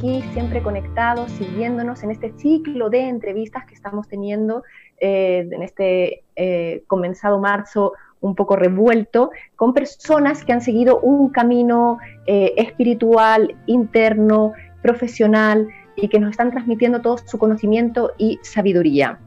siempre conectados, siguiéndonos en este ciclo de entrevistas que estamos teniendo eh, en este eh, comenzado marzo un poco revuelto, con personas que han seguido un camino eh, espiritual, interno, profesional y que nos están transmitiendo todo su conocimiento y sabiduría.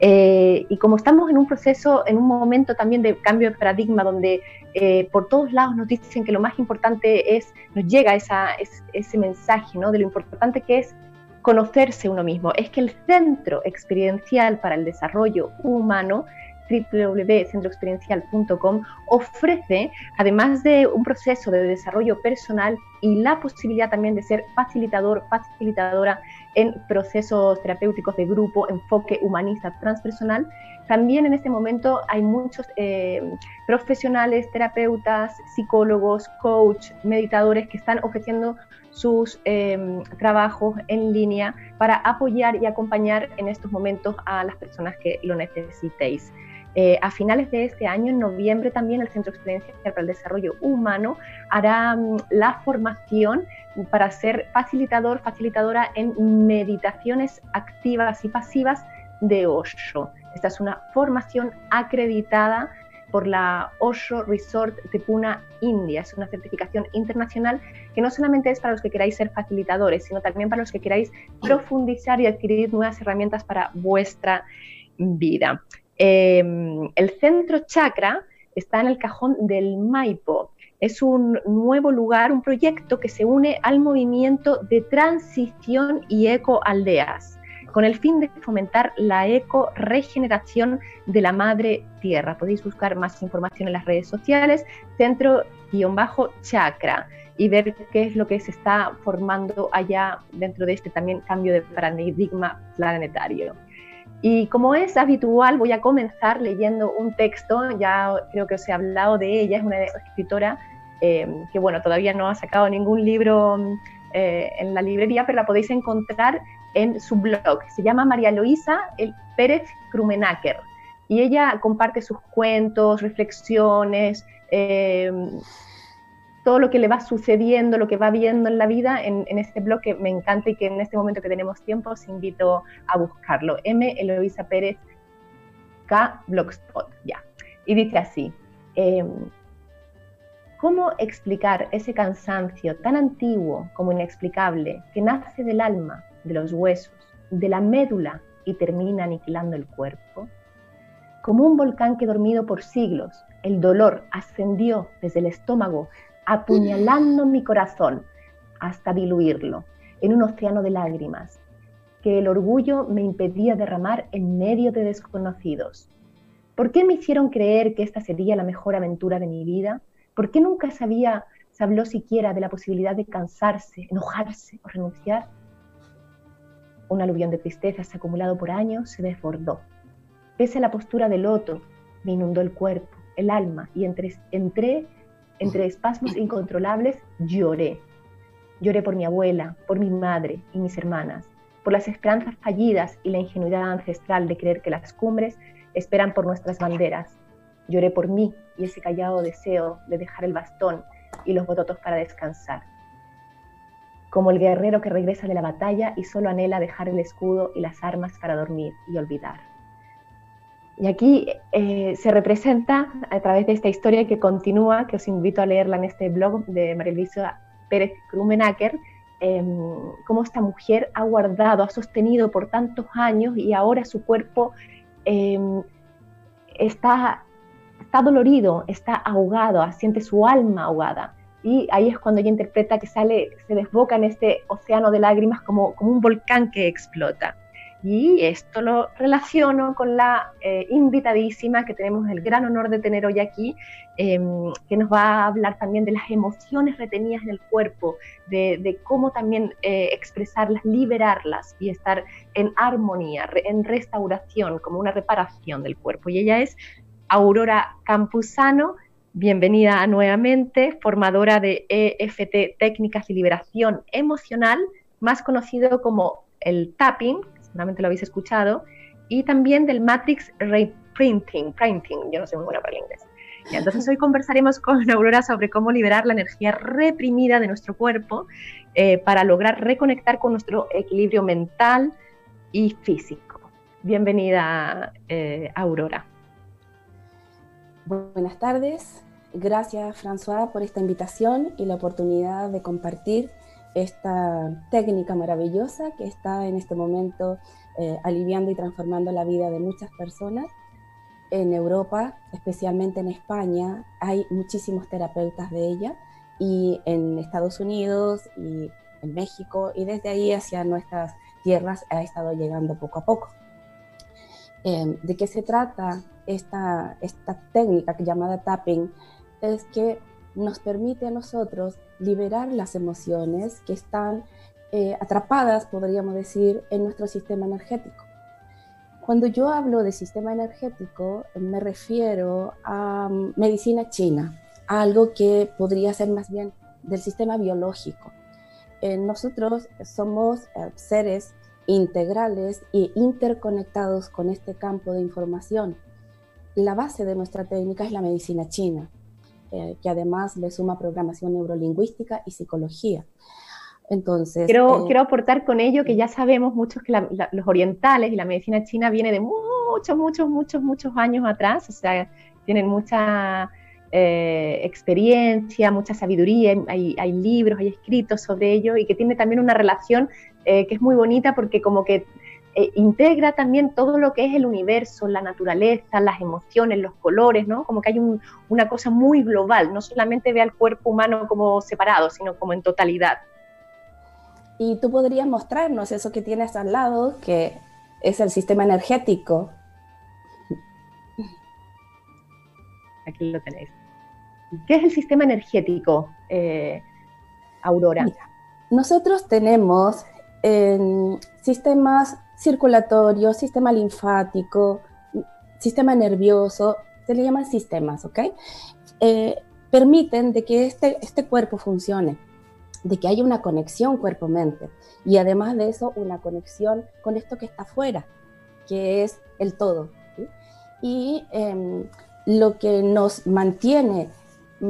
Eh, y como estamos en un proceso, en un momento también de cambio de paradigma, donde eh, por todos lados nos dicen que lo más importante es, nos llega ese mensaje ¿no? de lo importante que es conocerse uno mismo, es que el centro experiencial para el desarrollo humano www.centroexperiencial.com ofrece, además de un proceso de desarrollo personal y la posibilidad también de ser facilitador, facilitadora en procesos terapéuticos de grupo, enfoque humanista transpersonal, también en este momento hay muchos eh, profesionales, terapeutas, psicólogos, coach, meditadores que están ofreciendo sus em, trabajos en línea para apoyar y acompañar en estos momentos a las personas que lo necesitéis. Eh, a finales de este año, en noviembre, también el Centro Experiencial para el Desarrollo Humano hará mm, la formación para ser facilitador, facilitadora en meditaciones activas y pasivas de Osho. Esta es una formación acreditada por la Osho Resort de Pune, India. Es una certificación internacional que no solamente es para los que queráis ser facilitadores, sino también para los que queráis profundizar y adquirir nuevas herramientas para vuestra vida. Em, el centro chakra está en el cajón del Maipo. Es un nuevo lugar, un proyecto que se une al movimiento de transición y ecoaldeas, con el fin de fomentar la eco-regeneración de la madre tierra. Podéis buscar más información en las redes sociales, centro-chakra, y ver qué es lo que se está formando allá dentro de este también cambio de paradigma planetario. Y como es habitual, voy a comenzar leyendo un texto, ya creo que os he hablado de ella, es una escritora eh, que, bueno, todavía no ha sacado ningún libro eh, en la librería, pero la podéis encontrar en su blog. Se llama María Luisa Pérez Krumenacker y ella comparte sus cuentos, reflexiones, eh, todo lo que le va sucediendo, lo que va viendo en la vida en, este blog que me encanta y que en este momento que tenemos tiempo os invito a buscarlo. M. Eloisa Pérez K. Blogspot, ya. Y dice así, em, ¿cómo explicar ese cansancio tan antiguo como inexplicable que nace del alma, de los huesos, de la médula y termina aniquilando el cuerpo? Como un volcán que dormido por siglos, el dolor ascendió desde el estómago apuñalando mi corazón hasta diluirlo en un océano de lágrimas que el orgullo me impedía derramar en medio de desconocidos. ¿Por qué me hicieron creer que esta sería la mejor aventura de mi vida? ¿Por qué nunca se habló siquiera de la posibilidad de cansarse, enojarse o renunciar? Un aluvión de tristezas acumulado por años se desbordó. Pese a la postura de loto, me inundó el cuerpo, el alma y entré entre espasmos incontrolables, lloré. Lloré por mi abuela, por mi madre y mis hermanas, por las esperanzas fallidas y la ingenuidad ancestral de creer que las cumbres esperan por nuestras banderas. Lloré por mí y ese callado deseo de dejar el bastón y los bototos para descansar. Como el guerrero que regresa de la batalla y solo anhela dejar el escudo y las armas para dormir y olvidar. Y aquí eh, se representa a través de esta historia que continúa, que os invito a leerla en este blog de María Luisa Pérez Krumenacker, em, cómo esta mujer ha guardado, ha sostenido por tantos años y ahora su cuerpo em, está, está dolorido, está ahogado, siente su alma ahogada. Y ahí es cuando ella interpreta que sale, se desboca en este océano de lágrimas como, como un volcán que explota. Y esto lo relaciono con la eh, invitadísima que tenemos el gran honor de tener hoy aquí, em, que nos va a hablar también de las emociones retenidas en el cuerpo, de, cómo también eh, expresarlas, liberarlas y estar en armonía, en restauración, como una reparación del cuerpo. Y ella es Aurora Campuzano, bienvenida nuevamente, formadora de EFT Técnicas de Liberación Emocional, más conocido como el tapping, seguramente lo habéis escuchado, y también del Matrix Reprinting, printing, yo no sé muy buena para el inglés. Entonces hoy conversaremos con Aurora sobre cómo liberar la energía reprimida de nuestro cuerpo eh, para lograr reconectar con nuestro equilibrio mental y físico. Bienvenida, eh, Aurora. Buenas tardes. Gracias, François, por esta invitación y la oportunidad de compartir esta técnica maravillosa que está en este momento eh, aliviando y transformando la vida de muchas personas. En Europa, especialmente en España, hay muchísimos terapeutas de ella y en Estados Unidos y en México y desde ahí hacia nuestras tierras ha estado llegando poco a poco. Eh, ¿De qué se trata esta, esta técnica llamada tapping? Es que nos permite a nosotros liberar las emociones que están eh, atrapadas, podríamos decir, en nuestro sistema energético. Cuando yo hablo de sistema energético, me refiero a mm, medicina china, algo que podría ser más bien del sistema biológico. Eh, nosotros somos eh, seres integrales e interconectados con este campo de información. La base de nuestra técnica es la medicina china, que además le suma programación neurolingüística y psicología. Entonces, quiero, eh, quiero aportar con ello que ya sabemos muchos que los orientales y la medicina china viene de muchos, muchos, muchos, muchos años atrás, o sea, tienen mucha eh, experiencia, mucha sabiduría, hay, hay, libros, hay escritos sobre ello y que tiene también una relación eh, que es muy bonita porque como que integra también todo lo que es el universo, la naturaleza, las emociones, los colores, ¿no? Como que hay una cosa muy global, no solamente ve al cuerpo humano como separado, sino como en totalidad. Y tú podrías mostrarnos eso que tienes al lado, que es el sistema energético. Aquí lo tenéis. ¿Qué es el sistema energético, eh, Aurora? nosotros tenemos sistemas circulatorios, sistema linfático, sistema nervioso, se le llaman sistemas, ¿ok? Eh, permiten de que este, este cuerpo funcione de que haya una conexión cuerpo-mente y además de eso una conexión con esto que está afuera, que es el todo. Y em, lo que nos mantiene,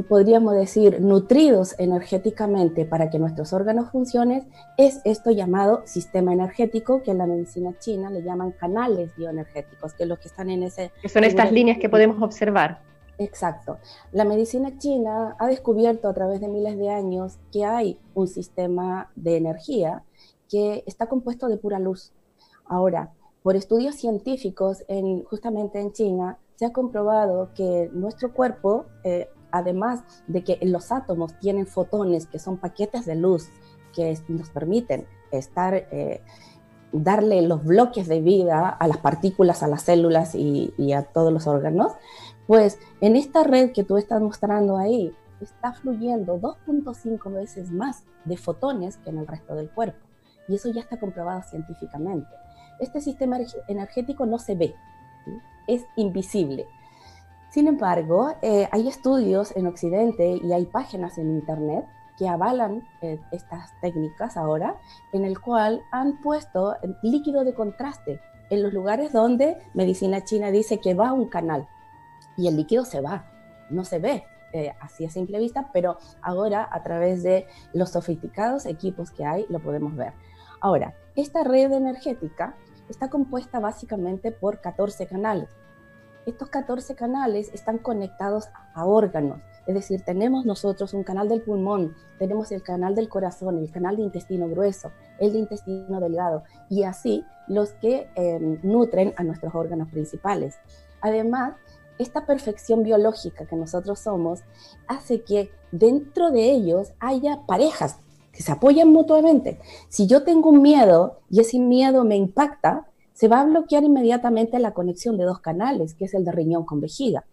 podríamos decir, nutridos energéticamente para que nuestros órganos funcionen, es esto llamado sistema energético, que en la medicina china le llaman canales bioenergéticos, que los que están en ese... Que son estas líneas que podemos observar. Exacto. La medicina china ha descubierto a través de miles de años que hay un sistema de energía que está compuesto de pura luz. Ahora, por estudios científicos en, justamente en China, se ha comprobado que nuestro cuerpo, eh, además de que los átomos tienen fotones, que son paquetes de luz que nos permiten estar, eh, darle los bloques de vida a las partículas, a las células y, y a todos los órganos, pues en esta red que tú estás mostrando ahí, está fluyendo 2.5 veces más de fotones que en el resto del cuerpo. Y eso ya está comprobado científicamente. Este sistema energético no se ve, es invisible. Sin embargo, eh, hay estudios en Occidente y hay páginas en Internet que avalan eh, estas técnicas ahora, en el cual han puesto líquido de contraste en los lugares donde medicina china dice que va un canal y el líquido se va, no se ve eh, así a simple vista, pero ahora a través de los sofisticados equipos que hay lo podemos ver. Ahora, esta red energética está compuesta básicamente por 14 canales. Estos 14 canales están conectados a órganos, es decir, tenemos nosotros un canal del pulmón, tenemos el canal del corazón, el canal de intestino grueso, el de intestino delgado y así los que eh, nutren a nuestros órganos principales. Además, esta perfección biológica que nosotros somos hace que dentro de ellos haya parejas que se apoyan mutuamente. Si yo tengo un miedo y ese miedo me impacta, se va a bloquear inmediatamente la conexión de dos canales, que es el de riñón con vejiga.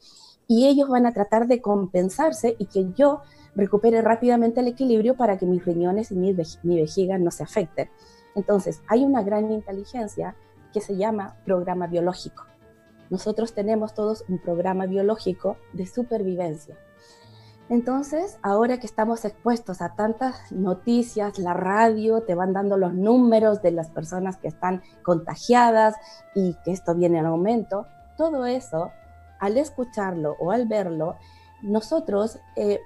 Y ellos van a tratar de compensarse y que yo recupere rápidamente el equilibrio para que mis riñones y mi, vejiga no se afecten. Entonces, hay una gran inteligencia que se llama programa biológico. Nosotros tenemos todos un programa biológico de supervivencia. Entonces, ahora que estamos expuestos a tantas noticias, la radio te van dando los números de las personas que están contagiadas y que esto viene en aumento, todo eso al escucharlo o al verlo, nosotros eh,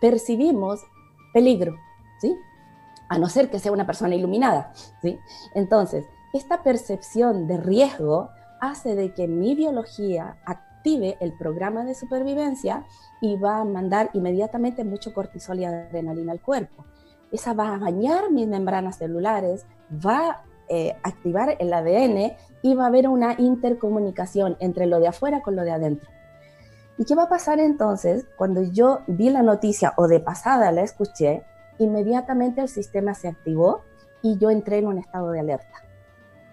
percibimos peligro, ¿sí? A no ser que sea una persona iluminada, ¿sí? Entonces, esta percepción de riesgo hace de que mi biología active el programa de supervivencia y va a mandar inmediatamente mucho cortisol y adrenalina al cuerpo. Esa va a bañar mis membranas celulares, va a eh, activar el ADN y va a haber una intercomunicación entre lo de afuera con lo de adentro. ¿Y qué va a pasar entonces cuando yo vi la noticia o de pasada la escuché? Inmediatamente el sistema se activó y yo entré en un estado de alerta.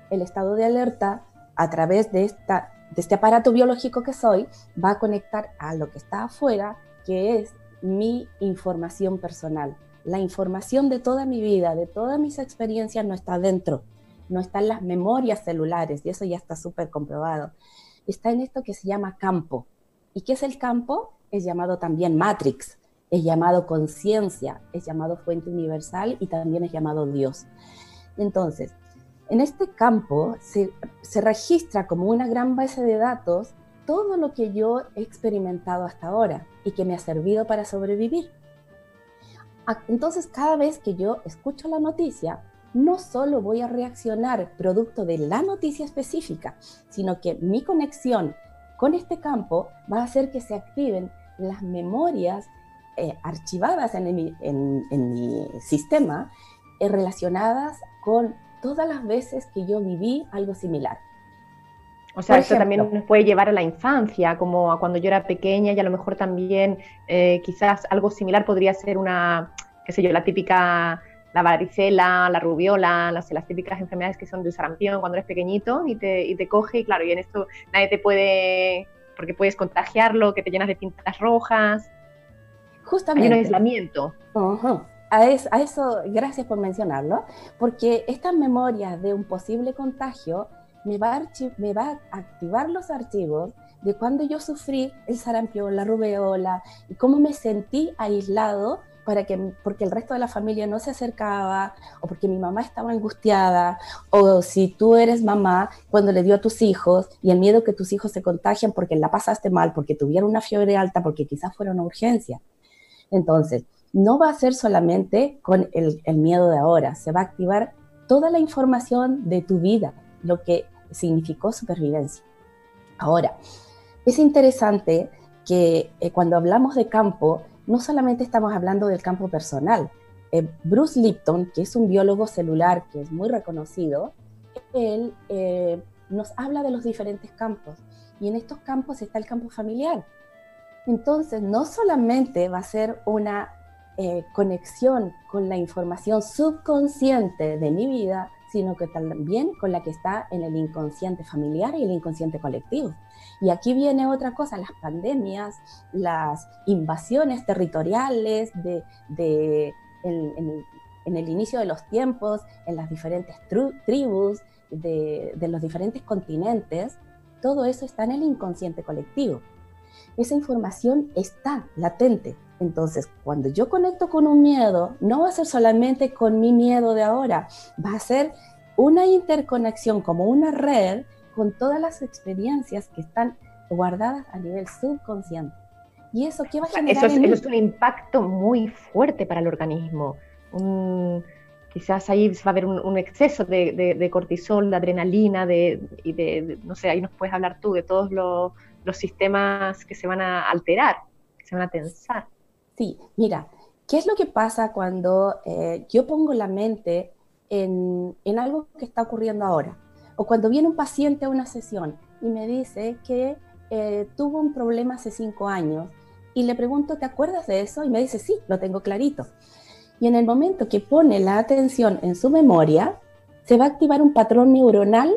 El estado de alerta, a través de, esta, este aparato biológico que soy, va a conectar a lo que está afuera, que es mi información personal. La información de toda mi vida, de todas mis experiencias, no está dentro, no está en las memorias celulares, y eso ya está súper comprobado. Está en esto que se llama campo, ¿Y qué es el campo? Es llamado también matrix, es llamado conciencia, es llamado fuente universal y también es llamado Dios. Entonces, en este campo se, se, registra como una gran base de datos todo lo que yo he experimentado hasta ahora y que me ha servido para sobrevivir. Entonces, cada vez que yo escucho la noticia, no solo voy a reaccionar producto de la noticia específica, sino que mi conexión con este campo va a hacer que se activen las memorias eh, archivadas en mi, sistema eh, relacionadas con todas las veces que yo viví algo similar. O sea, eso también nos puede llevar a la infancia, como a cuando yo era pequeña y a lo mejor también eh, quizás algo similar podría ser una, qué sé yo, la típica la varicela, la rubiola, las, las típicas enfermedades que son del sarampión cuando eres pequeñito y te, y te coge y claro, y en esto nadie te puede, porque puedes contagiarlo, que te llenas de tintas rojas. Justamente. Hay un aislamiento. A, eso, gracias por mencionarlo, porque estas memorias de un posible contagio me va, a me va a activar los archivos de cuando yo sufrí el sarampión, la rubiola y cómo me sentí aislado para que, porque el resto de la familia no se acercaba, o porque mi mamá estaba angustiada, o si tú eres mamá, cuando le dio a tus hijos, y el miedo que tus hijos se contagian porque la pasaste mal, porque tuvieron una fiebre alta, porque quizás fuera una urgencia. Entonces, no va a ser solamente con el, miedo de ahora, se va a activar toda la información de tu vida, lo que significó supervivencia. Ahora, es interesante que eh, cuando hablamos de campo, no solamente estamos hablando del campo personal. Eh, Bruce Lipton, que es un biólogo celular que es muy reconocido, él eh, nos habla de los diferentes campos. Y en estos campos está el campo familiar. Entonces, no solamente va a ser una eh, conexión con la información subconsciente de mi vida, sino que también con la que está en el inconsciente familiar y el inconsciente colectivo. Y aquí viene otra cosa, las pandemias, las invasiones territoriales de, en, el inicio de los tiempos, en las diferentes tribus, de, de los diferentes continentes, todo eso está en el inconsciente colectivo. Esa información está latente. Entonces, cuando yo conecto con un miedo, no va a ser solamente con mi miedo de ahora, va a ser una interconexión como una red con todas las experiencias que están guardadas a nivel subconsciente. ¿Y eso qué va a generar? Eso es, un impacto muy fuerte para el organismo. quizás ahí va a haber un, exceso de, cortisol, de adrenalina, de, y de, no sé, ahí nos puedes hablar tú de todos los, sistemas que se van a alterar, que se van a tensar. Sí, mira, ¿qué es lo que pasa cuando eh, yo pongo la mente en, algo que está ocurriendo ahora? O cuando viene un paciente a una sesión y me dice que eh, tuvo un problema hace cinco años y le pregunto, ¿te acuerdas de eso? Y me dice, sí, lo tengo clarito. Y en el momento que pone la atención en su memoria, se va a activar un patrón neuronal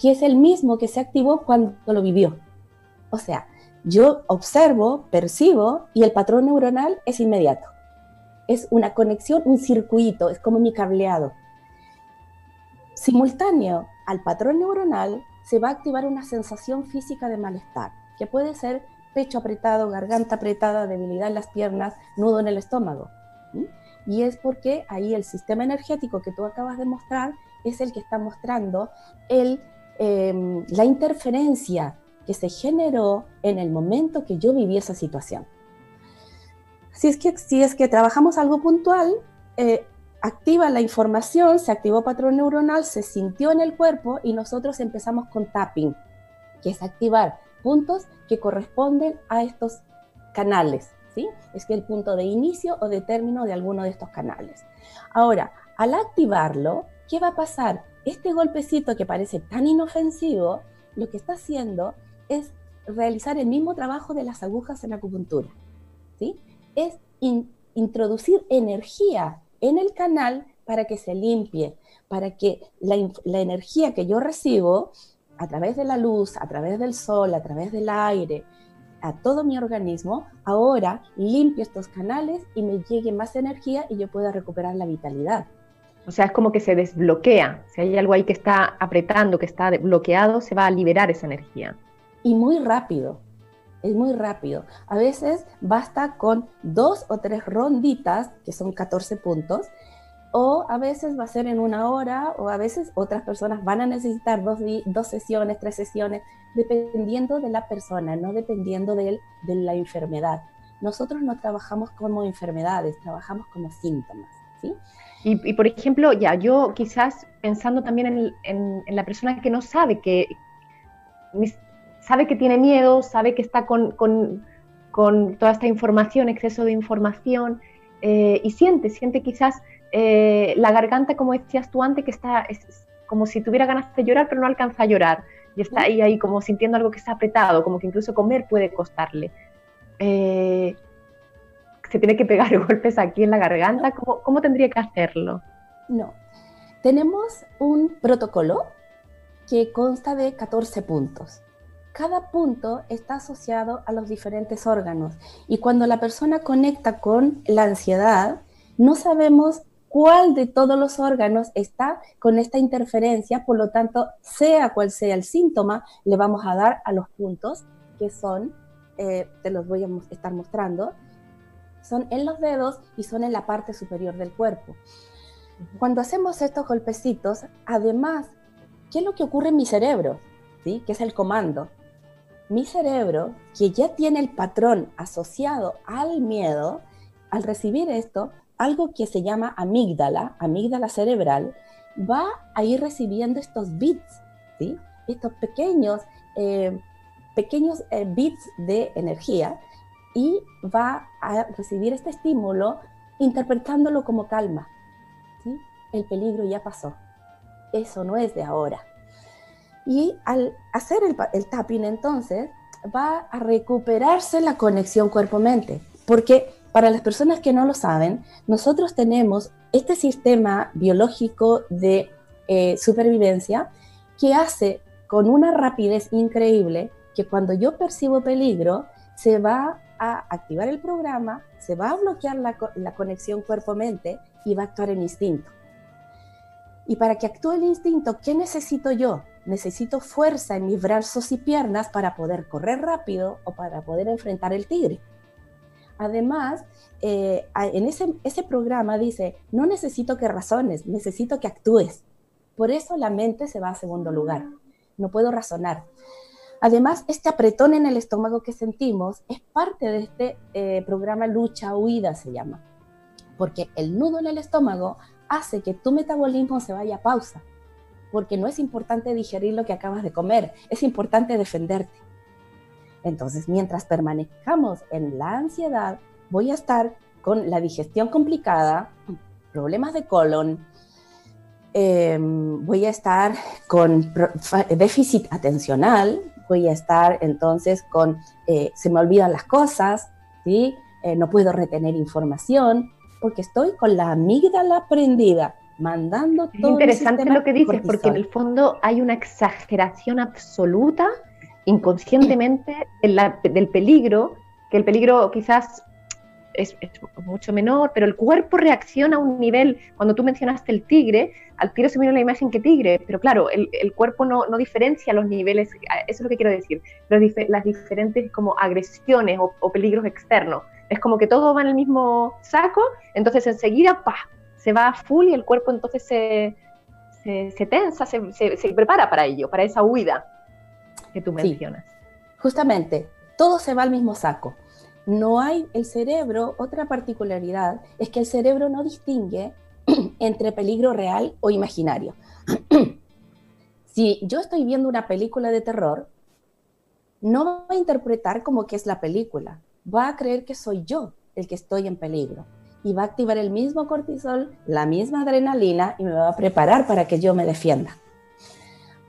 que es el mismo que se activó cuando lo vivió. O sea, yo observo, percibo y el patrón neuronal es inmediato. Es una conexión, un circuito, es como mi cableado. Simultáneo al patrón neuronal se va a activar una sensación física de malestar, que puede ser pecho apretado, garganta apretada, debilidad en las piernas, nudo en el estómago. Y es porque ahí el sistema energético que tú acabas de mostrar es el que está mostrando el, em, la interferencia que se generó en el momento que yo viví esa situación. Si es que, si es que trabajamos algo puntual, eh, activa la información, se activó patrón neuronal, se sintió en el cuerpo y nosotros empezamos con tapping, que es activar puntos que corresponden a estos canales. ¿sí? Es que el punto de inicio o de término de alguno de estos canales. Ahora, al activarlo, ¿qué va a pasar? Este golpecito que parece tan inofensivo, lo que está haciendo es realizar el mismo trabajo de las agujas en acupuntura. ¿sí? Es introducir energía en el canal para que se limpie, para que la, energía que yo recibo a través de la luz, a través del sol, a través del aire, a todo mi organismo, ahora limpie estos canales y me llegue más energía y yo pueda recuperar la vitalidad. O sea, es como que se desbloquea. Si hay algo ahí que está apretando, que está bloqueado, se va a liberar esa energía. Y muy rápido es muy rápido. A veces basta con dos o tres ronditas, que son 14 puntos, o a veces va a ser en una hora, o a veces otras personas van a necesitar dos, dos sesiones, tres sesiones, dependiendo de la persona, no dependiendo de, la enfermedad. Nosotros no trabajamos como enfermedades, trabajamos como síntomas. ¿sí? Y, por ejemplo, ya yo quizás pensando también en la persona que no sabe que sabe que tiene miedo, sabe que está con, toda esta información, exceso de información, eh, y siente, siente quizás eh, la garganta, como decías tú antes, que está como si tuviera ganas de llorar, pero no alcanza a llorar, y está ahí, ahí como sintiendo algo que está apretado, como que incluso comer puede costarle. Eh, se tiene que pegar golpes aquí en la garganta, ¿Cómo, ¿cómo tendría que hacerlo? No, tenemos un protocolo que consta de 14 puntos cada punto está asociado a los diferentes órganos. Y cuando la persona conecta con la ansiedad, no sabemos cuál de todos los órganos está con esta interferencia, por lo tanto, sea cual sea el síntoma, le vamos a dar a los puntos que son, eh, te los voy a estar mostrando, son en los dedos y son en la parte superior del cuerpo. Cuando hacemos estos golpecitos, además, ¿qué es lo que ocurre en mi cerebro? ¿Sí? Que es el comando mi cerebro, que ya tiene el patrón asociado al miedo, al recibir esto, algo que se llama amígdala, amígdala cerebral, va a ir recibiendo estos bits, ¿sí? estos pequeños, eh, pequeños eh, bits de energía y va a recibir este estímulo interpretándolo como calma. ¿sí? El peligro ya pasó. Eso no es de ahora. Y al hacer el, tapping entonces va a recuperarse la conexión cuerpo-mente, porque para las personas que no lo saben, nosotros tenemos este sistema biológico de eh, supervivencia que hace con una rapidez increíble que cuando yo percibo peligro, se va a activar el programa, se va a bloquear la, la conexión cuerpo-mente y va a actuar el instinto. Y para que actúe el instinto, ¿qué necesito yo? Necesito fuerza en mis brazos y piernas para poder correr rápido o para poder enfrentar el tigre. Además, eh, en ese, programa dice, no necesito que razones, necesito que actúes. Por eso la mente se va a segundo lugar. No puedo razonar. Además, este apretón en el estómago que sentimos es parte de este eh, programa lucha-huida, se llama. Porque el nudo en el estómago hace que tu metabolismo se vaya a pausa porque no es importante digerir lo que acabas de comer, es importante defenderte. Entonces, mientras permanezcamos en la ansiedad, voy a estar con la digestión complicada, problemas de colon, em, voy a estar con déficit atencional, voy a estar entonces con, eh, se me olvidan las cosas, ¿sí? Eh, no puedo retener información, porque estoy con la amígdala prendida mandando todo. Es interesante lo que dices, porque en el fondo hay una exageración absoluta, inconscientemente, del peligro, que el peligro quizás es, mucho menor, pero el cuerpo reacciona a un nivel, cuando tú mencionaste el tigre, al tiro se vino la imagen que tigre, pero claro, el, cuerpo no, diferencia los niveles, eso es lo que quiero decir, las diferentes como agresiones o, o, peligros externos. Es como que todo va en el mismo saco, entonces enseguida, ¡pah! Se va a full y el cuerpo entonces se, se, tensa, se, se, prepara para ello, para esa huida que tú mencionas. justamente, todo se va al mismo saco. No hay el cerebro, otra particularidad es que el cerebro no distingue entre peligro real o imaginario. si yo estoy viendo una película de terror, no va a interpretar como que es la película, va a creer que soy yo el que estoy en peligro y va a activar el mismo cortisol, la misma adrenalina y me va a preparar para que yo me defienda.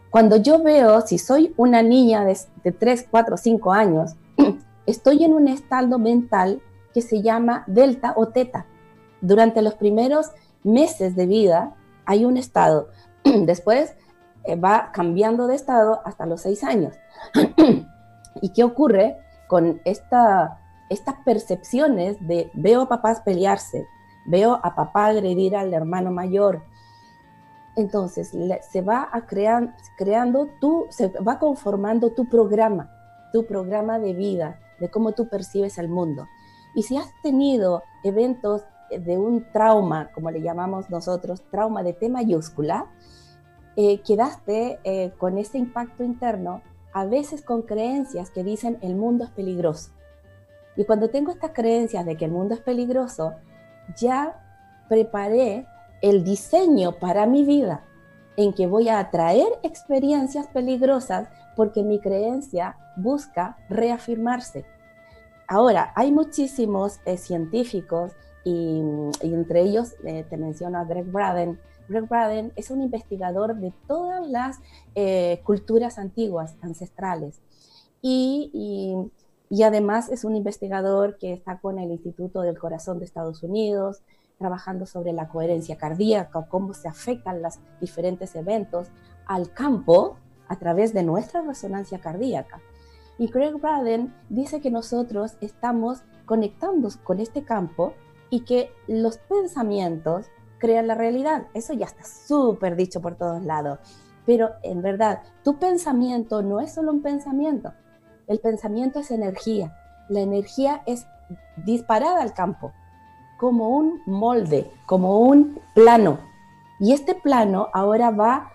Cuando yo veo, si soy una niña de, de 3, 4, 5 años, estoy en un estado mental que se llama delta o teta. Durante los primeros meses de vida hay un estado. Después eh, va cambiando de estado hasta los 6 años. ¿Y qué ocurre con esta, estas percepciones de veo a papás pelearse, veo a papá agredir al hermano mayor? Entonces se va a crear, creando tú, se va conformando tu programa, tu programa de vida, de cómo tú percibes el mundo. Y si has tenido eventos de un trauma, como le llamamos nosotros, trauma de T mayúscula, eh, quedaste eh, con ese impacto interno, a veces con creencias que dicen el mundo es peligroso. Y cuando tengo estas creencias de que el mundo es peligroso, ya preparé el diseño para mi vida en que voy a atraer experiencias peligrosas porque mi creencia busca reafirmarse. Ahora, hay muchísimos eh, científicos y, entre ellos eh, te menciono a Greg Braden. Greg Braden es un investigador de todas las eh, culturas antiguas, ancestrales. Y, y, además es un investigador que está con el Instituto del Corazón de Estados Unidos, trabajando sobre la coherencia cardíaca, cómo se afectan los diferentes eventos al campo a través de nuestra resonancia cardíaca. Y Craig Braden dice que nosotros estamos conectando con este campo y que los pensamientos crean la realidad. Eso ya está súper dicho por todos lados. Pero en verdad, tu pensamiento no es solo un pensamiento. El pensamiento es energía. La energía es disparada al campo, como un molde, como un plano. Y este plano ahora va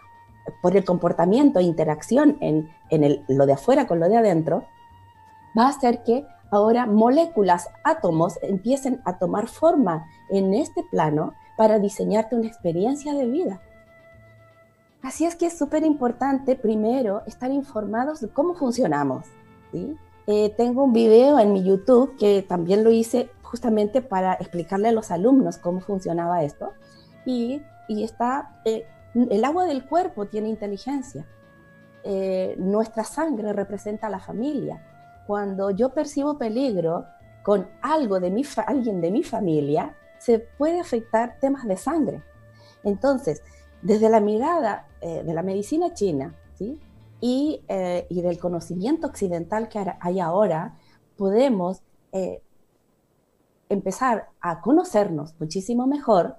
por el comportamiento interacción en, en lo de afuera con lo de adentro, va a hacer que ahora moléculas, átomos empiecen a tomar forma en este plano para diseñarte una experiencia de vida. Así es que es súper importante primero estar informados de cómo funcionamos. Eh, tengo un video en mi YouTube que también lo hice justamente para explicarle a los alumnos cómo funcionaba esto. Y, está eh, el agua del cuerpo tiene inteligencia. Eh, nuestra sangre representa la familia. Cuando yo percibo peligro con algo de mi alguien de mi familia, se puede afectar temas de sangre. Entonces, desde la mirada de la medicina china ¿sí? Y, eh, y, del conocimiento occidental que hay ahora, podemos empezar a conocernos muchísimo mejor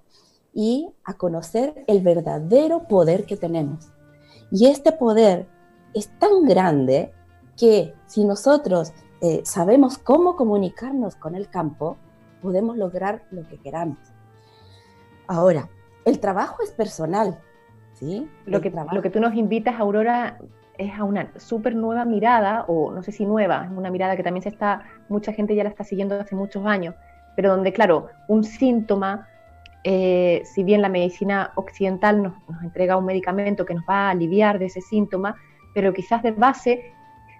y a conocer el verdadero poder que tenemos. Y este poder es tan grande que si nosotros eh, sabemos cómo comunicarnos con el campo, podemos lograr lo que queramos. Ahora, el trabajo es personal, ¿sí? Lo que, lo que tú nos invitas, Aurora, es a una súper nueva mirada, o no sé si nueva, es una mirada que también se está, mucha gente ya la está siguiendo hace muchos años, pero donde, claro, un síntoma eh, si bien la medicina occidental nos, entrega un medicamento que nos va a aliviar de ese síntoma, pero quizás de base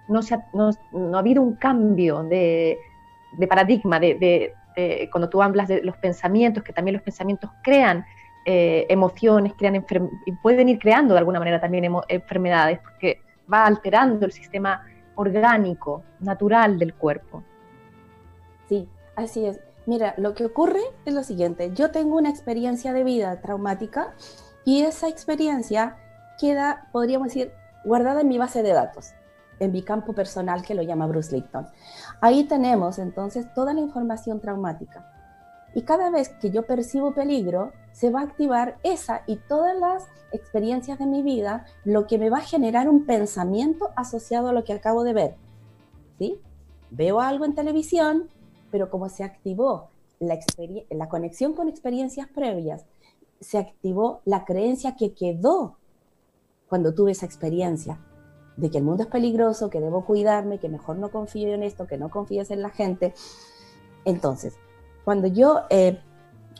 no, se ha, no, ha habido un cambio de, paradigma, de, cuando tú hablas de los pensamientos, que también los pensamientos crean eh, emociones, crean y pueden ir creando de alguna manera también enfermedades, porque va alterando el sistema orgánico, natural del cuerpo. Sí, así es. Mira, lo que ocurre es lo siguiente, yo tengo una experiencia de vida traumática y esa experiencia queda, podríamos decir, guardada en mi base de datos, en mi campo personal que lo llama Bruce Lipton. Ahí tenemos entonces toda la información traumática. Y cada vez que yo percibo peligro, se va a activar esa y todas las experiencias de mi vida, lo que me va a generar un pensamiento asociado a lo que acabo de ver. ¿Sí? Veo algo en televisión, pero como se activó la, la conexión con experiencias previas, se activó la creencia que quedó cuando tuve esa experiencia. de que el mundo es peligroso, que debo cuidarme, que mejor no confío en esto, que no confíes en la gente. Entonces, cuando yo eh,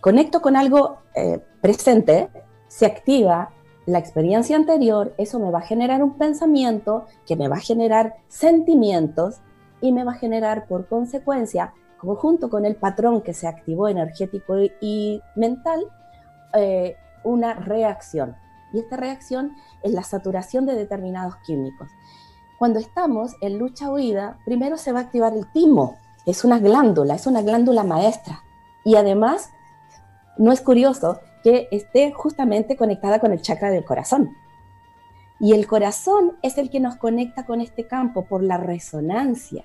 conecto con algo eh, presente, se activa la experiencia anterior, eso me va a generar un pensamiento que me va a generar sentimientos y me va a generar por consecuencia, junto con el patrón que se activó energético y, mental, eh, una reacción. Y esta reacción es la saturación de determinados químicos. Cuando estamos en lucha-huida, primero se va a activar el timo, es una glándula, es una glándula maestra. Y además, no es curioso que esté justamente conectada con el chakra del corazón. Y el corazón es el que nos conecta con este campo por la resonancia.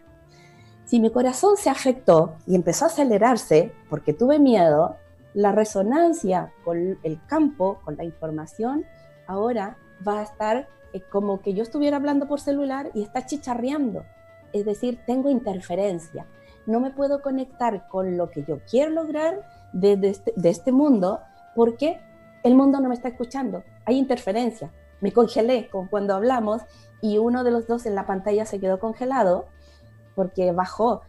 Si mi corazón se afectó y empezó a acelerarse porque tuve miedo, la resonancia con el campo, con la información, ahora va a estar eh, como que yo estuviera hablando por celular y está chicharreando. Es decir, tengo interferencia. No me puedo conectar con lo que yo quiero lograr desde este, de este mundo porque el mundo no me está escuchando, hay interferencia. Me congelé con cuando hablamos y uno de los dos en la pantalla se quedó congelado porque bajó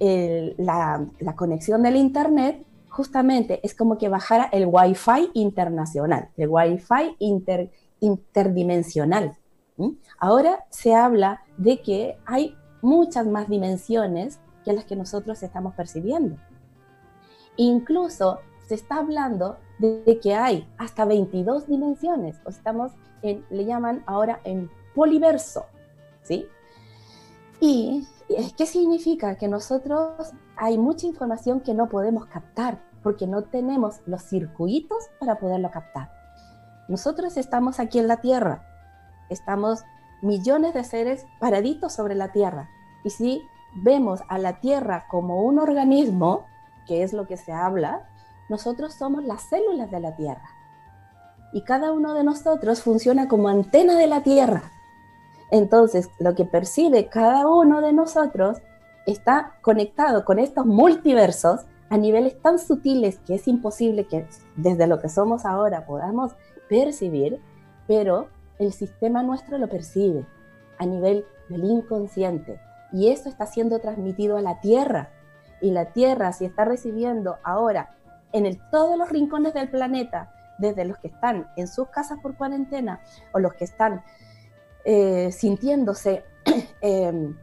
la, conexión del internet, justamente es como que bajara el Wi-Fi internacional, el Wi-Fi interdimensional. Ahora se habla de que hay muchas más dimensiones que las que nosotros estamos percibiendo. Incluso se está hablando de que hay hasta 22 dimensiones, o estamos en, le llaman ahora en poliverso, ¿sí? ¿Y qué significa? Que nosotros hay mucha información que no podemos captar porque no tenemos los circuitos para poderlo captar. Nosotros estamos aquí en la Tierra, estamos millones de seres paraditos sobre la Tierra. Y si vemos a la Tierra como un organismo, que es lo que se habla, nosotros somos las células de la Tierra. Y cada uno de nosotros funciona como antena de la Tierra. Entonces, lo que percibe cada uno de nosotros está conectado con estos multiversos a niveles tan sutiles que es imposible que desde lo que somos ahora podamos percibir, pero el sistema nuestro lo percibe a nivel del inconsciente. Y eso está siendo transmitido a la Tierra. Y la Tierra, si está recibiendo ahora en todos los rincones del planeta, desde los que están en sus casas por cuarentena o los que están eh, sintiéndose em,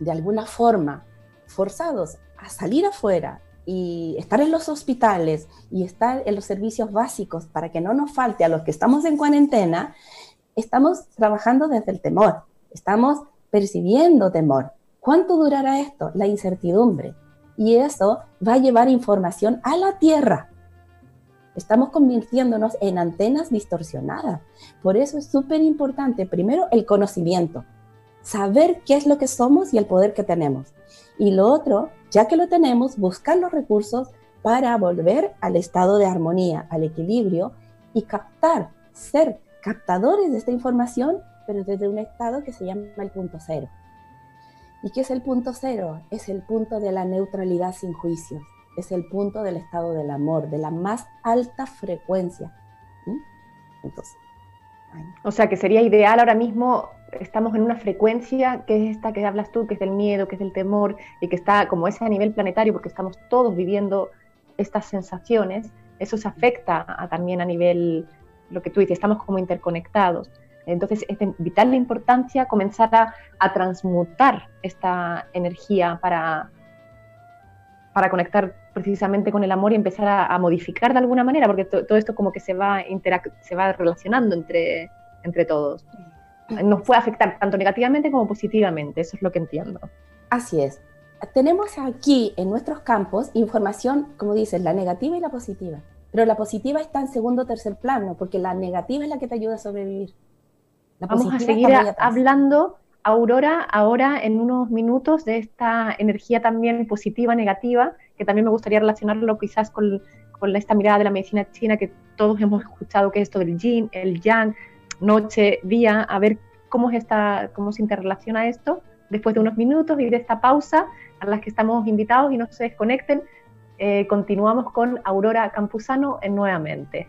de alguna forma forzados a salir afuera y estar en los hospitales y estar en los servicios básicos para que no nos falte a los que estamos en cuarentena, estamos trabajando desde el temor, estamos percibiendo temor. ¿Cuánto durará esto? La incertidumbre y eso va a llevar información a la Tierra. Estamos convirtiéndonos en antenas distorsionadas. Por eso es súper importante, primero, el conocimiento, saber qué es lo que somos y el poder que tenemos. Y lo otro, ya que lo tenemos, buscar los recursos para volver al estado de armonía, al equilibrio y captar, ser captadores de esta información, pero desde un estado que se llama el punto cero. ¿Y qué es el punto cero? Es el punto de la neutralidad sin juicios, es el punto del estado del amor, de la más alta frecuencia. Entonces, o sea que sería ideal ahora mismo, estamos en una frecuencia que es esta que hablas tú, que es del miedo, que es del temor, y que está como ese a nivel planetario, porque estamos todos viviendo estas sensaciones, eso se afecta también a nivel, lo que tú dices, estamos como interconectados. Entonces es de vital importancia comenzar a, transmutar esta energía para, para conectar precisamente con el amor y empezar a, modificar de alguna manera, porque todo esto como que se va, se va relacionando entre, entre todos. Nos puede afectar tanto negativamente como positivamente, eso es lo que entiendo. Así es. Tenemos aquí en nuestros campos información, como dices, la negativa y la positiva. Pero la positiva está en segundo o tercer plano, porque la negativa es la que te ayuda a sobrevivir. Vamos a seguir hablando, Aurora, ahora en unos minutos de esta energía también positiva, negativa, que también me gustaría relacionarlo quizás con, con esta mirada de la medicina china que todos hemos escuchado, que es esto del yin, el yang, noche, día, a ver cómo, es esta, cómo se interrelaciona esto después de unos minutos y de esta pausa a las que estamos invitados y no se desconecten. Eh, continuamos con Aurora Campuzano en nuevamente.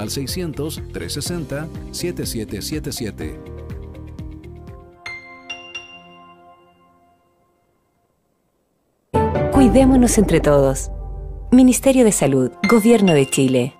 al 600-360-7777. Cuidémonos entre todos. Ministerio de Salud, Gobierno de Chile.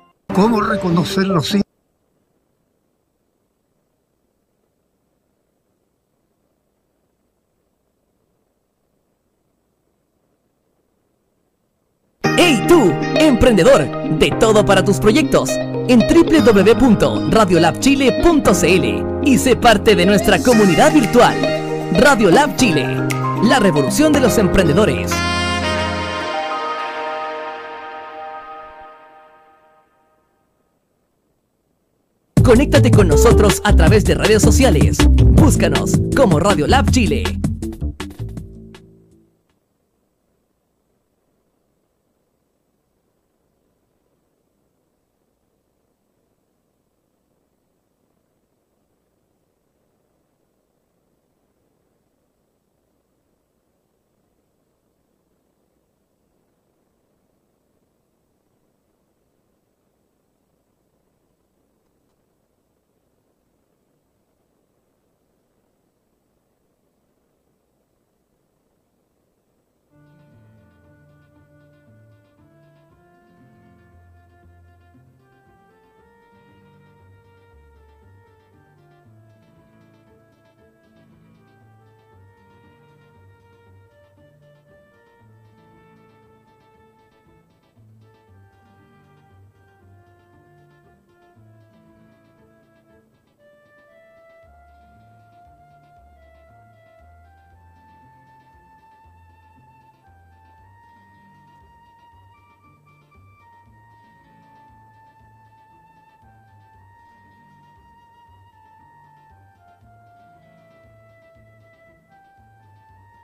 ¿Cómo reconocer los síntomas? ¡Hey tú, emprendedor! De todo para tus proyectos en www.radiolabchile.cl y sé parte de nuestra comunidad virtual. Radiolab Chile, la revolución de los emprendedores. Conéctate con nosotros a través de redes sociales. Búscanos como Radio Lab Chile.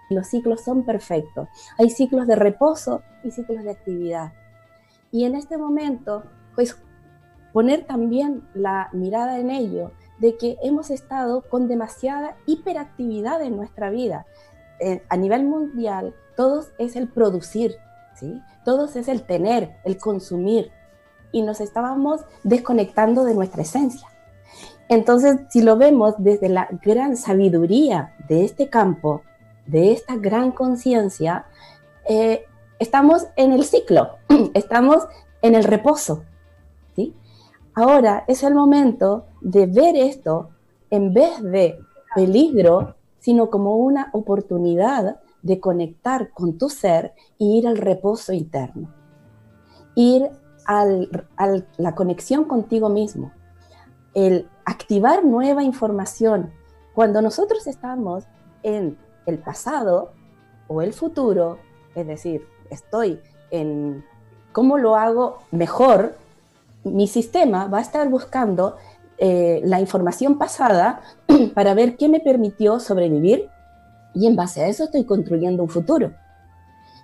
Los ciclos son perfectos. Hay ciclos de reposo y ciclos de actividad. Y en este momento, pues poner también la mirada en ello, de que hemos estado con demasiada hiperactividad en nuestra vida. Eh, a nivel mundial, todos es el producir, ¿sí? Todos es el tener, el consumir. Y nos estábamos desconectando de nuestra esencia. Entonces, si lo vemos desde la gran sabiduría de este campo, de esta gran conciencia, eh, estamos en el ciclo, estamos en el reposo. ¿sí? Ahora es el momento de ver esto en vez de peligro, sino como una oportunidad de conectar con tu ser y ir al reposo interno. Ir a la conexión contigo mismo. El activar nueva información. Cuando nosotros estamos en el pasado o el futuro, es decir, estoy en cómo lo hago mejor, mi sistema va a estar buscando eh, la información pasada para ver qué me permitió sobrevivir y en base a eso estoy construyendo un futuro.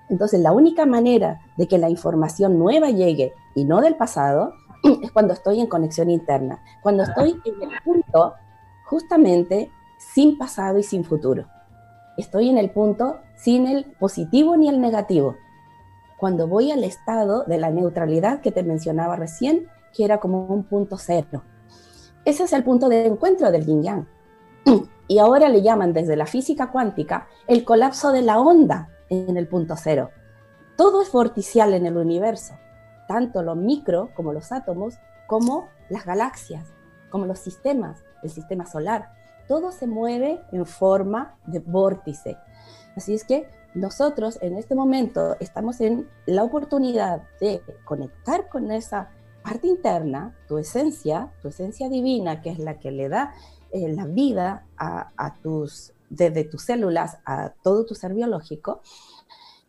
Entonces, la única manera de que la información nueva llegue y no del pasado es cuando estoy en conexión interna, cuando estoy en el punto justamente sin pasado y sin futuro estoy en el punto sin el positivo ni el negativo. Cuando voy al estado de la neutralidad que te mencionaba recién, que era como un punto cero. Ese es el punto de encuentro del yin yang. Y ahora le llaman desde la física cuántica el colapso de la onda en el punto cero. Todo es vorticial en el universo, tanto lo micro como los átomos, como las galaxias, como los sistemas, el sistema solar. Todo se mueve en forma de vórtice. Así es que nosotros en este momento estamos en la oportunidad de conectar con esa parte interna, tu esencia, tu esencia divina, que es la que le da eh, la vida a, tus, desde tus células a todo tu ser biológico,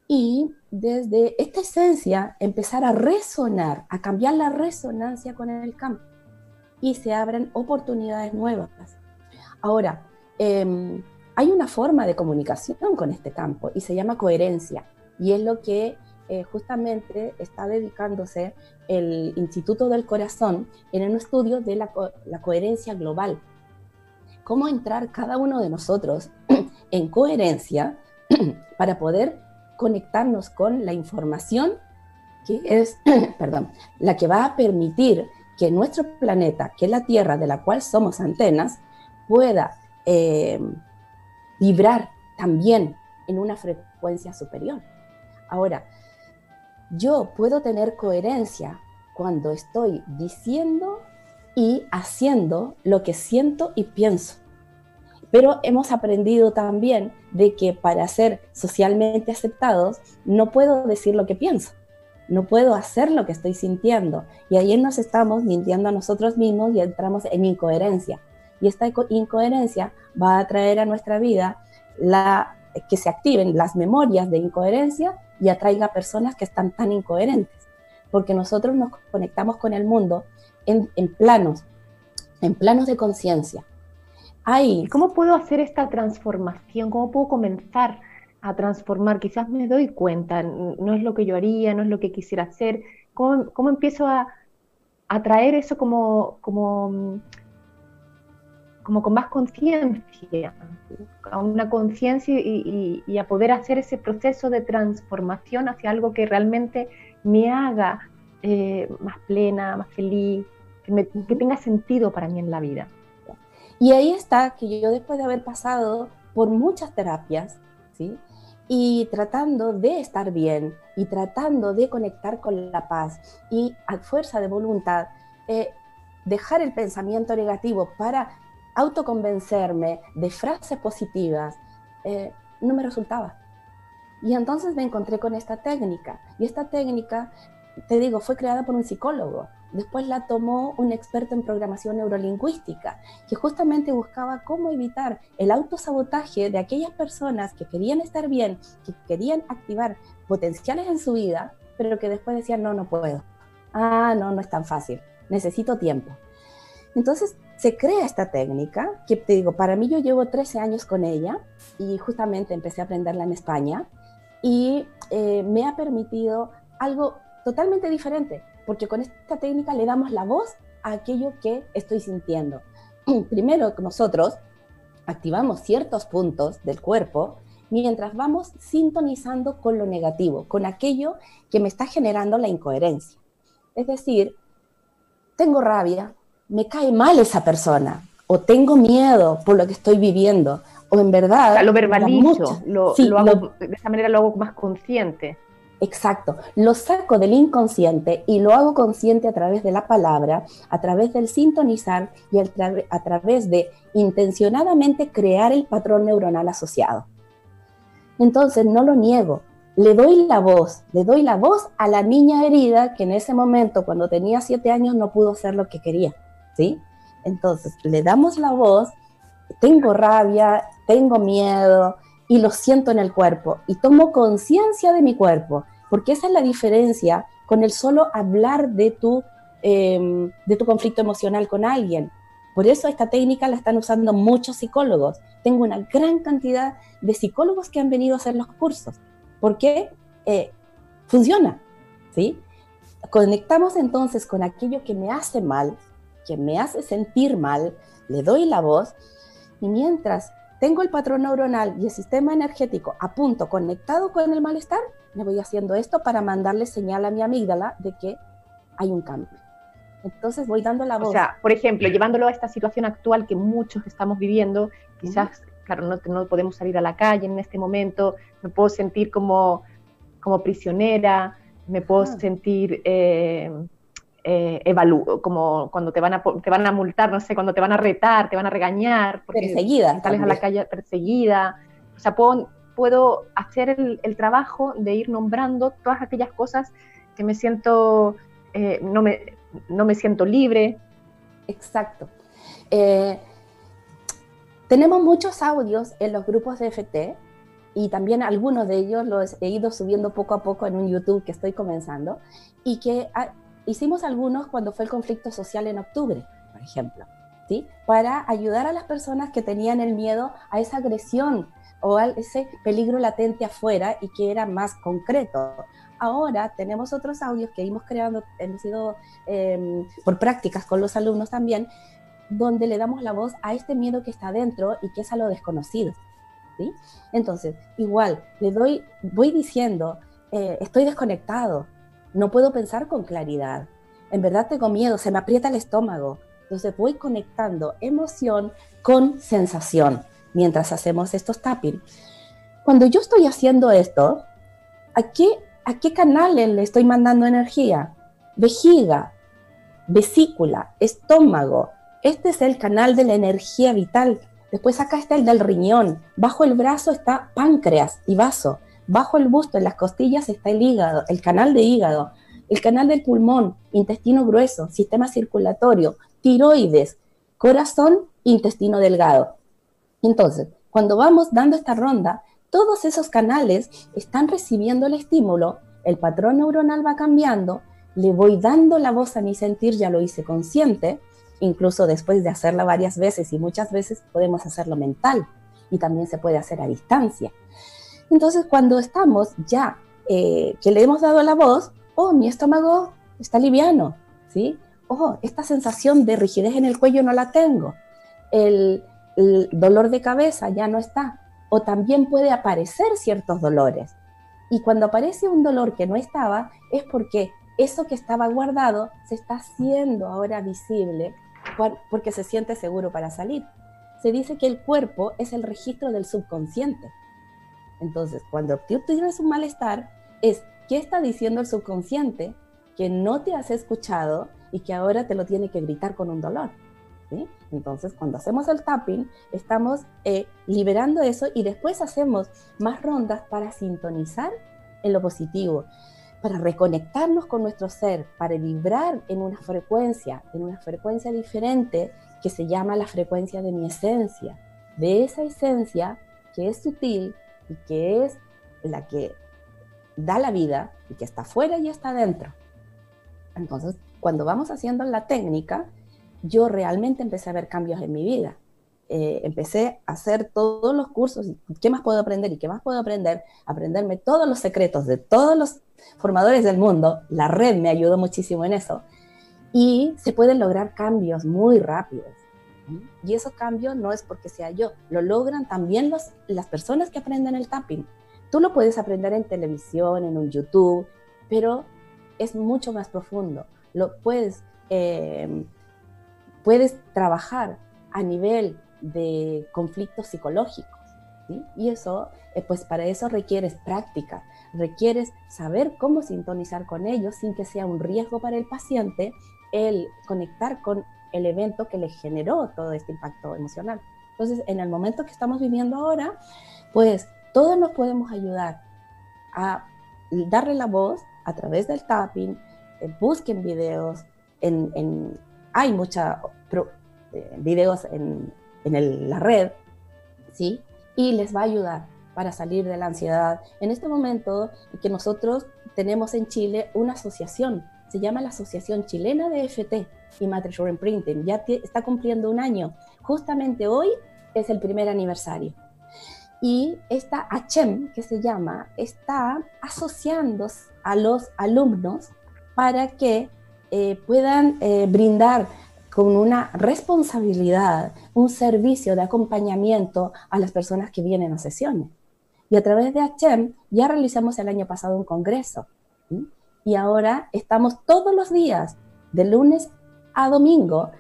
y desde esta esencia empezar a resonar, a cambiar la resonancia con el campo, y se abren oportunidades nuevas. Ahora, em, hay una forma de comunicación con este campo y se llama coherencia, y es lo que eh, justamente está dedicándose el Instituto del Corazón en un estudio de la, la coherencia global. Cómo entrar cada uno de nosotros en coherencia para poder conectarnos con la información que es, perdón, la que va a permitir que nuestro planeta, que es la Tierra de la cual somos antenas, pueda eh, vibrar también en una frecuencia superior. Ahora, yo puedo tener coherencia cuando estoy diciendo y haciendo lo que siento y pienso. Pero hemos aprendido también de que para ser socialmente aceptados no puedo decir lo que pienso, no puedo hacer lo que estoy sintiendo. Y ahí nos estamos mintiendo a nosotros mismos y entramos en incoherencia. Y esta incoherencia va a traer a nuestra vida la, que se activen las memorias de incoherencia y atraiga personas que están tan incoherentes. Porque nosotros nos conectamos con el mundo en, planos, en planos de conciencia. Ay, ¿cómo puedo hacer esta transformación? ¿Cómo puedo comenzar a transformar? Quizás me doy cuenta, no es lo que yo haría, no es lo que quisiera hacer. ¿Cómo, empiezo a, traer eso como, como, como con más conciencia, a una conciencia y, a poder hacer ese proceso de transformación hacia algo que realmente me haga eh, más plena, más feliz, que, tenga sentido para mí en la vida. Y ahí está que yo después de haber pasado por muchas terapias, ¿sí? Y tratando de estar bien y tratando de conectar con la paz y a fuerza de voluntad, eh, dejar el pensamiento negativo para autoconvencerme de frases positivas, eh, no me resultaba. Y entonces me encontré con esta técnica. Y esta técnica, te digo, fue creada por un psicólogo. Después la tomó un experto en programación neurolingüística, que justamente buscaba cómo evitar el autosabotaje de aquellas personas que querían estar bien, que querían activar potenciales en su vida, pero que después decían, no, no puedo. Ah, no, no es tan fácil. Necesito tiempo. Entonces se crea esta técnica, que te digo, para mí yo llevo 13 años con ella y justamente empecé a aprenderla en España y eh, me ha permitido algo totalmente diferente porque con esta técnica le damos la voz a aquello que estoy sintiendo. Primero nosotros activamos ciertos puntos del cuerpo mientras vamos sintonizando con lo negativo, con aquello que me está generando la incoherencia. Es decir, tengo rabia, me cae mal esa persona, o tengo miedo por lo que estoy viviendo, o en verdad... lo verbalizo, lo, hago, de esa manera lo hago más consciente. Exacto, lo saco del inconsciente y lo hago consciente a través de la palabra, a través del sintonizar y a, través de intencionadamente crear el patrón neuronal asociado. Entonces no lo niego, le doy la voz, le doy la voz a la niña herida que en ese momento, cuando tenía siete años, no pudo hacer lo que quería, ¿sí? Entonces le damos la voz, tengo rabia, tengo miedo y lo siento en el cuerpo y tomo conciencia de mi cuerpo porque esa es la diferencia con el solo hablar de tu, em, de tu conflicto emocional con alguien. Por eso esta técnica la están usando muchos psicólogos. Tengo una gran cantidad de psicólogos que han venido a hacer los cursos, porque eh, funciona, ¿sí? Conectamos entonces con aquello que me hace mal, que me hace sentir mal, le doy la voz, y mientras tengo el patrón neuronal y el sistema energético a punto conectado con el malestar, me voy haciendo esto para mandarle señal a mi amígdala de que hay un cambio. Entonces voy dando la voz. O sea, por ejemplo, llevándolo a esta situación actual que muchos estamos viviendo, quizás, claro, no, no, podemos salir a la calle en este momento, me puedo sentir como, como prisionera, me puedo sentir eh, eh, como cuando te van, a, te van a multar, no sé, cuando te van a retar, te van a regañar. Porque perseguida. Sales a la calle perseguida. O sea, puedo, puedo hacer el, trabajo de ir nombrando todas aquellas cosas que me siento, eh, no, me, no me siento libre. Exacto. Eh, tenemos muchos audios en los grupos de FT y también algunos de ellos los he ido subiendo poco a poco en un YouTube que estoy comenzando y que ah, hicimos algunos cuando fue el conflicto social en octubre, por ejemplo, ¿sí? Para ayudar a las personas que tenían el miedo a esa agresión o a ese peligro latente afuera y que era más concreto. Ahora tenemos otros audios que hemos creado, hemos ido em, por prácticas con los alumnos también, donde le damos la voz a este miedo que está adentro y que es a lo desconocido. Entonces, igual, le doy, voy diciendo, eh, estoy desconectado, no puedo pensar con claridad, en verdad tengo miedo, se me aprieta el estómago. Entonces voy conectando emoción con sensación mientras hacemos estos tapping. Cuando yo estoy haciendo esto, ¿a qué, a qué canales le estoy mandando energía? Vejiga, vesícula, estómago. Este es el canal de la energía vital Después acá está el del riñón. Bajo el brazo está páncreas y vaso. Bajo el busto, en las costillas, está el hígado, el canal de hígado, el canal del pulmón, intestino grueso, sistema circulatorio, tiroides, corazón, intestino delgado. Entonces, cuando vamos dando esta ronda, todos esos canales están recibiendo el estímulo, el patrón neuronal va cambiando, le voy dando la voz a mi sentir, ya lo hice consciente, incluso después de hacerla varias veces y muchas veces podemos hacerlo mental y también se puede hacer a distancia. Entonces, cuando estamos ya eh, que le hemos dado la voz, oh, mi estómago está liviano, ¿sí? Oh, esta sensación de rigidez en el cuello no la tengo. El, el dolor de cabeza ya no está. O también puede aparecer ciertos dolores. Y cuando aparece un dolor que no estaba, es porque eso que estaba guardado se está haciendo ahora visible porque se siente seguro para salir. Se dice que el cuerpo es el registro del subconsciente. Entonces, cuando tú tienes un malestar, es qué está diciendo el subconsciente que no te has escuchado y que ahora te lo tiene que gritar con un dolor. Entonces, cuando hacemos el tapping, estamos eh, liberando eso y después hacemos más rondas para sintonizar en lo positivo para reconectarnos con nuestro ser, para vibrar en una frecuencia, en una frecuencia diferente que se llama la frecuencia de mi esencia, de esa esencia que es sutil y que es la que da la vida y que está afuera y está adentro. Entonces, cuando vamos haciendo la técnica, yo realmente empecé a ver cambios en mi vida. Eh, empecé a hacer todos los cursos, ¿qué más puedo aprender y qué más puedo aprender? Aprenderme todos los secretos de todos los formadores del mundo. La red me ayudó muchísimo en eso. Y se pueden lograr cambios muy rápidos. Y esos cambios no es porque sea yo, lo logran también los, las personas que aprenden el tapping. Tú lo puedes aprender en televisión, en un YouTube, pero es mucho más profundo. Lo puedes, eh, puedes trabajar a nivel de conflictos psicológicos. Y eso, eh, pues para eso requieres práctica, requieres saber cómo sintonizar con ellos sin que sea un riesgo para el paciente el conectar con el evento que le generó todo este impacto emocional. Entonces, en el momento que estamos viviendo ahora, pues todos nos podemos ayudar a darle la voz a través del tapping, eh, busquen videos, en, hay muchos eh, videos en en la red, ¿sí? Y les va a ayudar para salir de la ansiedad. En este momento que nosotros tenemos en Chile una asociación, se llama la Asociación Chilena de FT y Matrix Printing, ya está cumpliendo un año. Justamente hoy es el primer aniversario. Y esta HEM, que se llama, está asociando a los alumnos para que eh, puedan eh, brindar con una responsabilidad, un servicio de acompañamiento a las personas que vienen a sesiones. Y a través de HM ya realizamos el año pasado un congreso. Y ahora estamos todos los días, de lunes a domingo,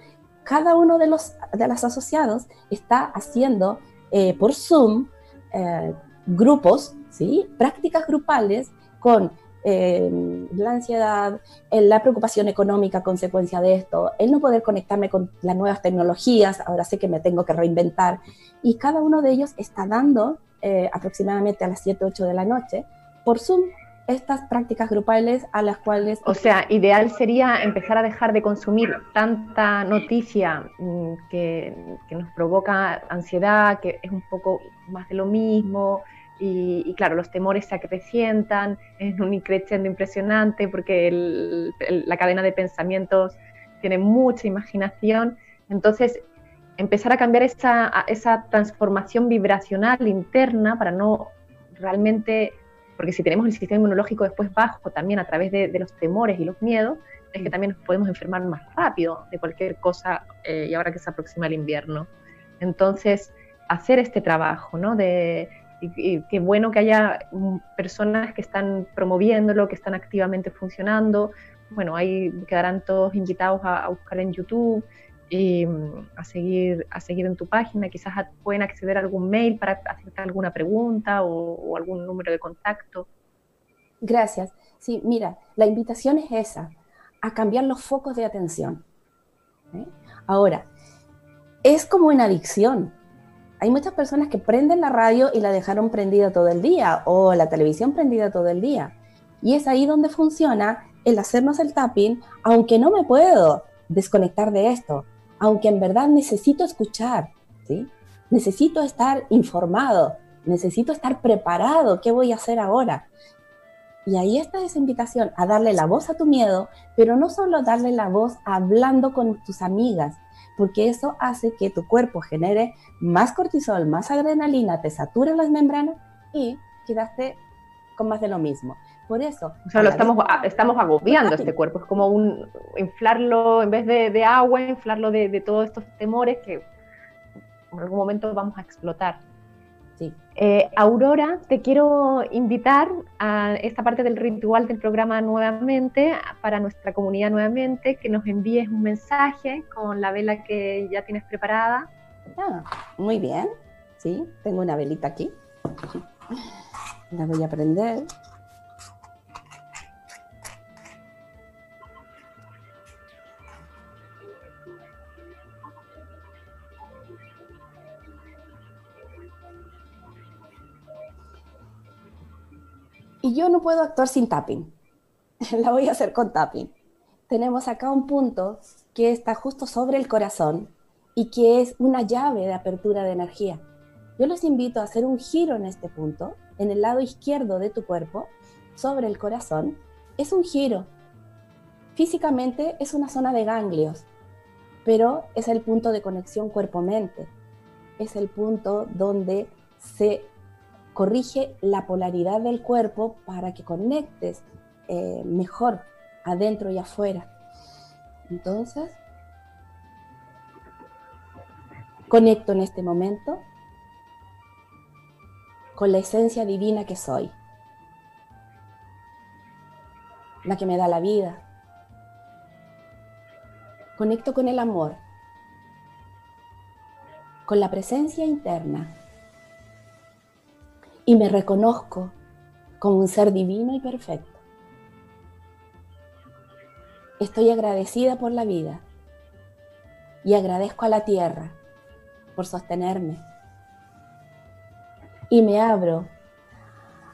cada uno de los, de los asociados está haciendo eh, por Zoom eh, grupos, ¿sí? prácticas grupales con eh, la ansiedad, la preocupación económica consecuencia de esto, el no poder conectarme con las nuevas tecnologías, ahora sé que me tengo que reinventar, y cada uno de ellos está dando eh, aproximadamente a las 7, 8 de la noche por Zoom estas prácticas grupales a las cuales... O sea, ideal sería empezar a dejar de consumir tanta noticia mm, que, que nos provoca ansiedad, que es un poco más de lo mismo, y, claro, los temores se acrecientan, es un increciendo impresionante porque la cadena de pensamientos tiene mucha imaginación. Entonces, empezar a cambiar esa, esa transformación vibracional interna para no realmente, porque si tenemos el sistema inmunológico después bajo también a través de, los temores y los miedos, es que también nos podemos enfermar más rápido de cualquier cosa eh, y ahora que se aproxima el invierno. Entonces, hacer este trabajo, ¿no? De, y, qué bueno que haya mm, personas que están promoviéndolo, que están activamente funcionando. Bueno, ahí quedarán todos invitados a, buscar en YouTube mm, a seguir, a seguir en tu página. Quizás pueden acceder a algún mail para hacerte alguna pregunta o, algún número de contacto. Gracias. Sí, mira, la invitación es esa, a cambiar los focos de atención. ¿eh? Ahora, es como una adicción. Hay muchas personas que prenden la radio y la dejaron prendida todo el día o la televisión prendida todo el día. Y es ahí donde funciona el hacernos el tapping, aunque no me puedo desconectar de esto, aunque en verdad necesito escuchar, ¿sí? Necesito estar informado, necesito estar preparado, ¿qué voy a hacer ahora? Y ahí está esa invitación a darle la voz a tu miedo, pero no solo darle la voz hablando con tus amigas, porque eso hace que tu cuerpo genere más cortisol, más adrenalina, te sature las membranas y quedaste con más de lo mismo. Por eso. O sea, lo estamos, estamos agobiando este cuerpo. Es como un inflarlo, en vez de, agua, inflarlo de, de, todos estos temores que en algún momento vamos a explotar. Sí. Eh, Aurora, te quiero invitar a esta parte del ritual del programa nuevamente, para nuestra comunidad nuevamente, que nos envíes un mensaje con la vela que ya tienes preparada. Ah, muy bien, sí, tengo una velita aquí. La voy a prender. Y yo no puedo actuar sin tapping. La voy a hacer con tapping. Tenemos acá un punto que está justo sobre el corazón y que es una llave de apertura de energía. Yo les invito a hacer un giro en este punto, en el lado izquierdo de tu cuerpo, sobre el corazón. Es un giro. Físicamente es una zona de ganglios, pero es el punto de conexión cuerpo-mente. Es el punto donde se corrige la polaridad del cuerpo para que conectes eh, mejor adentro y afuera. Entonces, conecto en este momento con la esencia divina que soy, la que me da la vida. Conecto con el amor, con la presencia interna y me reconozco como un ser divino y perfecto. Estoy agradecida por la vida y agradezco a la tierra por sostenerme. Y me abro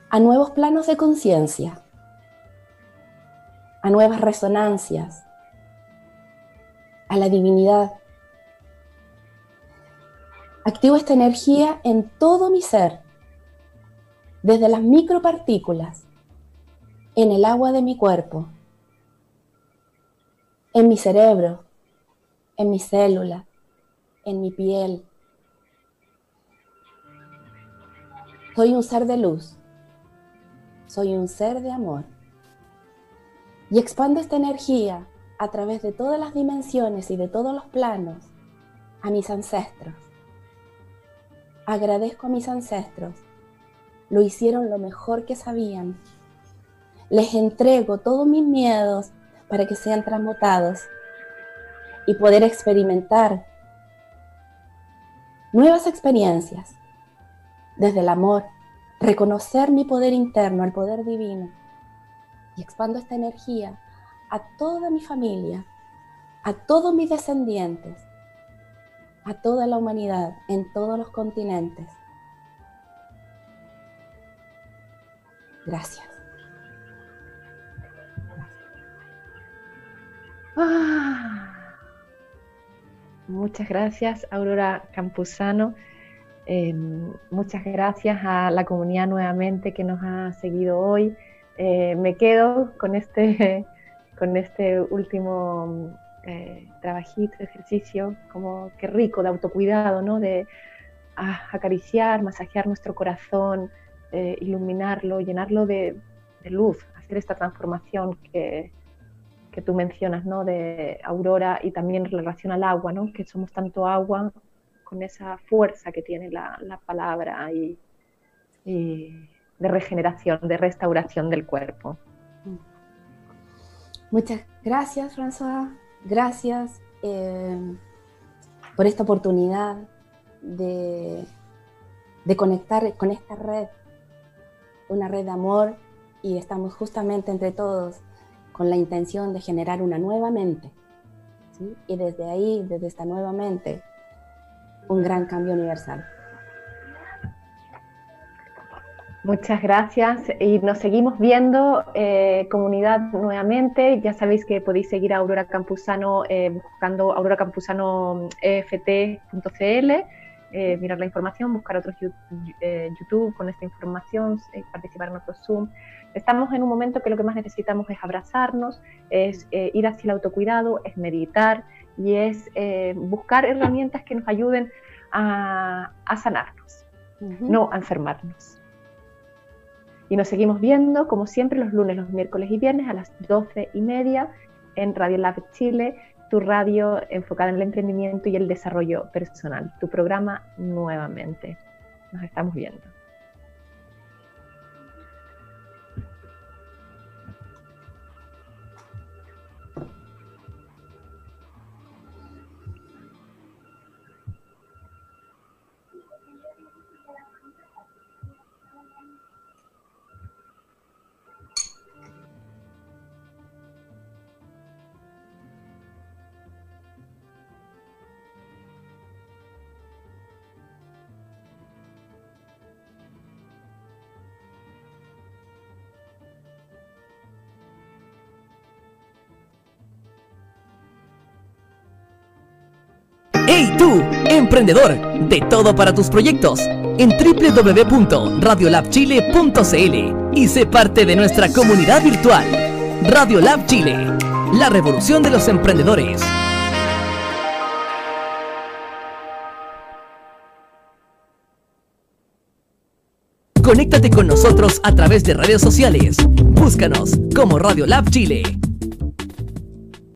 a nuevos planos de conciencia, a nuevas resonancias, a la divinidad. Activo esta energía en todo mi ser desde las micropartículas en el agua de mi cuerpo, en mi cerebro, en mi célula, en mi piel. Soy un ser de luz, soy un ser de amor. Y expando esta energía a través de todas las dimensiones y de todos los planos a mis ancestros. Agradezco a mis ancestros lo hicieron lo mejor que sabían. Les entrego todos mis miedos para que sean transmutados y poder experimentar nuevas experiencias desde el amor, reconocer mi poder interno, el poder divino y expando esta energía a toda mi familia, a todos mis descendientes, a toda la humanidad en todos los continentes. Gracias. Ah. muchas gracias, Aurora Campuzano. Em, muchas gracias a la comunidad nuevamente que nos ha seguido hoy. Eh, me quedo con este, con este último eh, trabajito, ejercicio, como qué rico de autocuidado, ¿no? De ah, acariciar, masajear nuestro corazón, eh, iluminarlo, llenarlo de, luz, hacer esta transformación que, que tú mencionas, ¿no? De Aurora y también en relación al agua, ¿no? Que somos tanto agua con esa fuerza que tiene la, palabra y, de regeneración, de restauración del cuerpo. Muchas gracias, François. Gracias eh, por esta oportunidad de, de conectar con esta red, una red de amor, y estamos justamente entre todos con la intención de generar una nueva mente. Y desde ahí, desde esta nueva mente, un gran cambio universal. Muchas gracias y nos seguimos viendo, eh, comunidad, nuevamente. Ya sabéis que podéis seguir a Aurora Campuzano eh, buscando auroracampusanost.cl, eh, mirar la información, buscar otros YouTube con esta información, participar en otros Zoom. Estamos en un momento que lo que más necesitamos es abrazarnos, es ir hacia el autocuidado, es meditar, y es eh, buscar herramientas que nos ayuden a, sanarnos, no a enfermarnos. Y nos seguimos viendo, como siempre, los lunes, los miércoles y viernes a las 12 y media en Radio Lab Chile, tu radio enfocada en el emprendimiento y el desarrollo personal, tu programa nuevamente. Nos estamos viendo. Tú, emprendedor! De todo para tus proyectos en www.radiolabchile.cl y sé parte de nuestra comunidad virtual. Radiolab Chile, la revolución de los emprendedores. Conéctate con nosotros a través de redes sociales. Búscanos como Radiolab Chile.